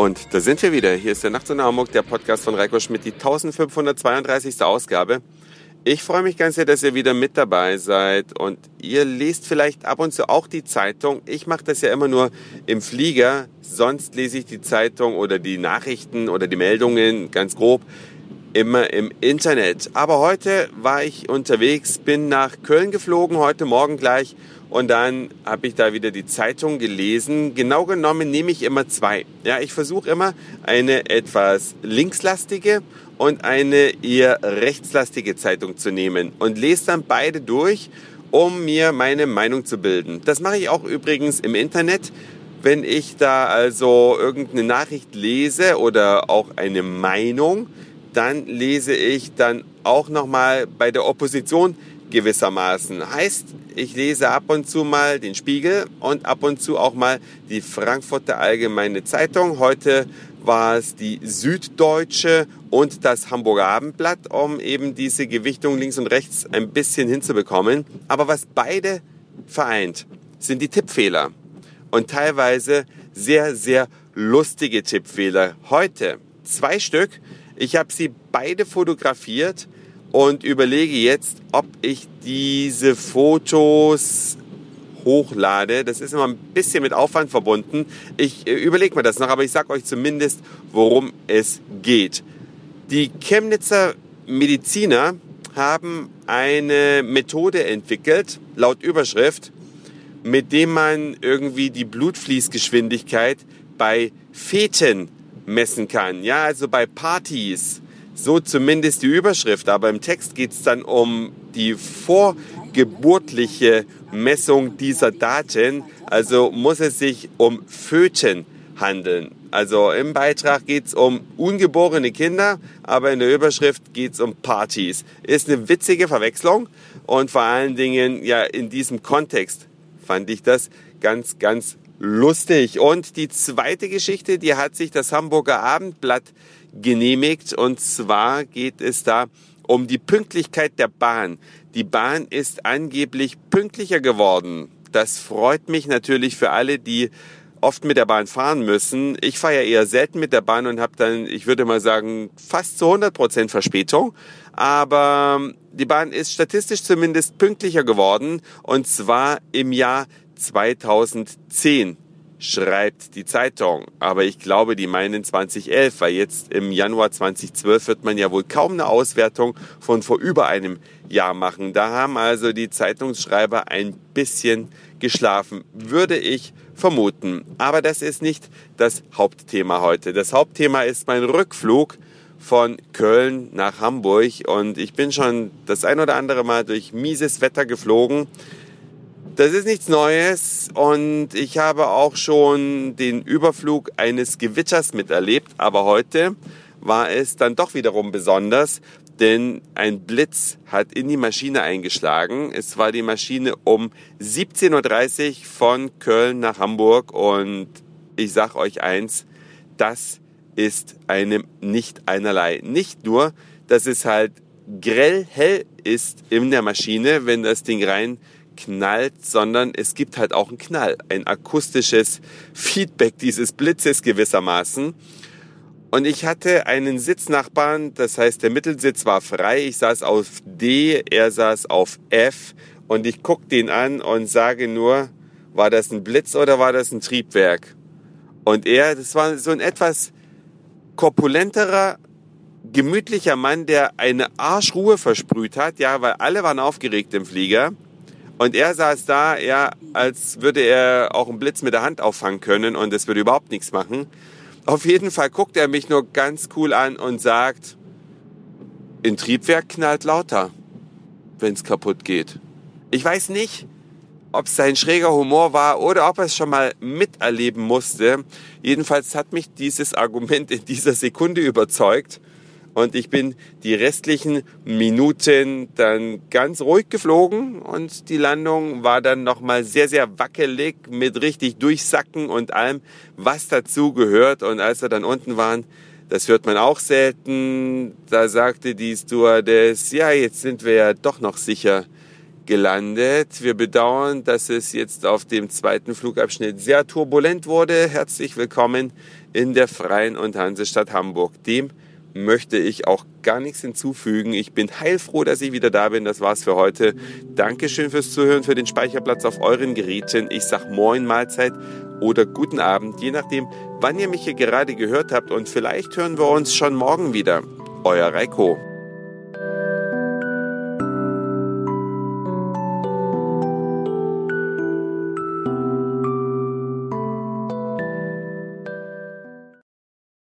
Und da sind wir wieder. Hier ist der Nacht in Hamburg, der Podcast von Reiko Schmidt, die 1532. Ausgabe. Ich freue mich ganz sehr, dass ihr wieder mit dabei seid und ihr lest vielleicht ab und zu auch die Zeitung. Ich mache das ja immer nur im Flieger, sonst lese ich die Zeitung oder die Nachrichten oder die Meldungen ganz grob immer im Internet. Aber heute war ich unterwegs, bin nach Köln geflogen, heute Morgen gleich und dann habe ich da wieder die Zeitung gelesen. Genau genommen nehme ich immer zwei. Ja, ich versuche immer eine etwas linkslastige und eine eher rechtslastige Zeitung zu nehmen und lese dann beide durch, um mir meine Meinung zu bilden. Das mache ich auch übrigens im Internet. Wenn ich da also irgendeine Nachricht lese oder auch eine Meinung, dann lese ich dann auch nochmal bei der Opposition gewissermaßen. Heißt, ich lese ab und zu mal den Spiegel und ab und zu auch mal die Frankfurter Allgemeine Zeitung. Heute war es die Süddeutsche und das Hamburger Abendblatt, um eben diese Gewichtung links und rechts ein bisschen hinzubekommen. Aber was beide vereint, sind die Tippfehler. Und teilweise sehr, sehr lustige Tippfehler. Heute zwei Stück. Ich habe sie beide fotografiert und überlege jetzt, ob ich diese Fotos hochlade. Das ist immer ein bisschen mit Aufwand verbunden. Ich äh, überlege mir das noch, aber ich sage euch zumindest, worum es geht. Die Chemnitzer Mediziner haben eine Methode entwickelt, laut Überschrift, mit dem man irgendwie die Blutfließgeschwindigkeit bei Feten messen kann. Ja, also bei Partys. So zumindest die Überschrift. Aber im Text geht es dann um die vorgeburtliche Messung dieser Daten. Also muss es sich um Föten handeln. Also im Beitrag geht es um ungeborene Kinder, aber in der Überschrift geht es um Partys. Ist eine witzige Verwechslung und vor allen Dingen ja in diesem Kontext fand ich das ganz, ganz lustig. Und die zweite Geschichte, die hat sich das Hamburger Abendblatt genehmigt und zwar geht es da um die Pünktlichkeit der Bahn. Die Bahn ist angeblich pünktlicher geworden. Das freut mich natürlich für alle, die oft mit der Bahn fahren müssen. Ich fahre ja eher selten mit der Bahn und habe dann, ich würde mal sagen, fast zu 100 Prozent Verspätung. Aber die Bahn ist statistisch zumindest pünktlicher geworden und zwar im Jahr 2010 schreibt die Zeitung. Aber ich glaube, die meinen 2011, weil jetzt im Januar 2012 wird man ja wohl kaum eine Auswertung von vor über einem Jahr machen. Da haben also die Zeitungsschreiber ein bisschen geschlafen, würde ich vermuten. Aber das ist nicht das Hauptthema heute. Das Hauptthema ist mein Rückflug von Köln nach Hamburg und ich bin schon das ein oder andere Mal durch mieses Wetter geflogen. Das ist nichts Neues und ich habe auch schon den Überflug eines Gewitters miterlebt, aber heute war es dann doch wiederum besonders, denn ein Blitz hat in die Maschine eingeschlagen. Es war die Maschine um 17.30 Uhr von Köln nach Hamburg und ich sag euch eins, das ist einem nicht einerlei. Nicht nur, dass es halt grell hell ist in der Maschine, wenn das Ding rein knallt, sondern es gibt halt auch einen Knall, ein akustisches Feedback dieses Blitzes gewissermaßen. Und ich hatte einen Sitznachbarn, das heißt, der Mittelsitz war frei. Ich saß auf D, er saß auf F und ich guck den an und sage nur, war das ein Blitz oder war das ein Triebwerk? Und er, das war so ein etwas korpulenterer, gemütlicher Mann, der eine Arschruhe versprüht hat, ja, weil alle waren aufgeregt im Flieger. Und er saß da, ja, als würde er auch einen Blitz mit der Hand auffangen können und es würde überhaupt nichts machen. Auf jeden Fall guckt er mich nur ganz cool an und sagt, in Triebwerk knallt lauter, wenn es kaputt geht. Ich weiß nicht, ob es sein schräger Humor war oder ob er es schon mal miterleben musste. Jedenfalls hat mich dieses Argument in dieser Sekunde überzeugt und ich bin die restlichen Minuten dann ganz ruhig geflogen und die Landung war dann nochmal sehr, sehr wackelig mit richtig Durchsacken und allem, was dazu gehört. Und als wir dann unten waren, das hört man auch selten, da sagte die Stewardess, ja, jetzt sind wir ja doch noch sicher gelandet. Wir bedauern, dass es jetzt auf dem zweiten Flugabschnitt sehr turbulent wurde. Herzlich willkommen in der Freien und Hansestadt Hamburg. Dem möchte ich auch gar nichts hinzufügen. Ich bin heilfroh, dass ich wieder da bin. Das war's für heute. Dankeschön fürs Zuhören, für den Speicherplatz auf euren Geräten. Ich sag Moin Mahlzeit oder guten Abend, je nachdem, wann ihr mich hier gerade gehört habt. Und vielleicht hören wir uns schon morgen wieder. Euer Reiko.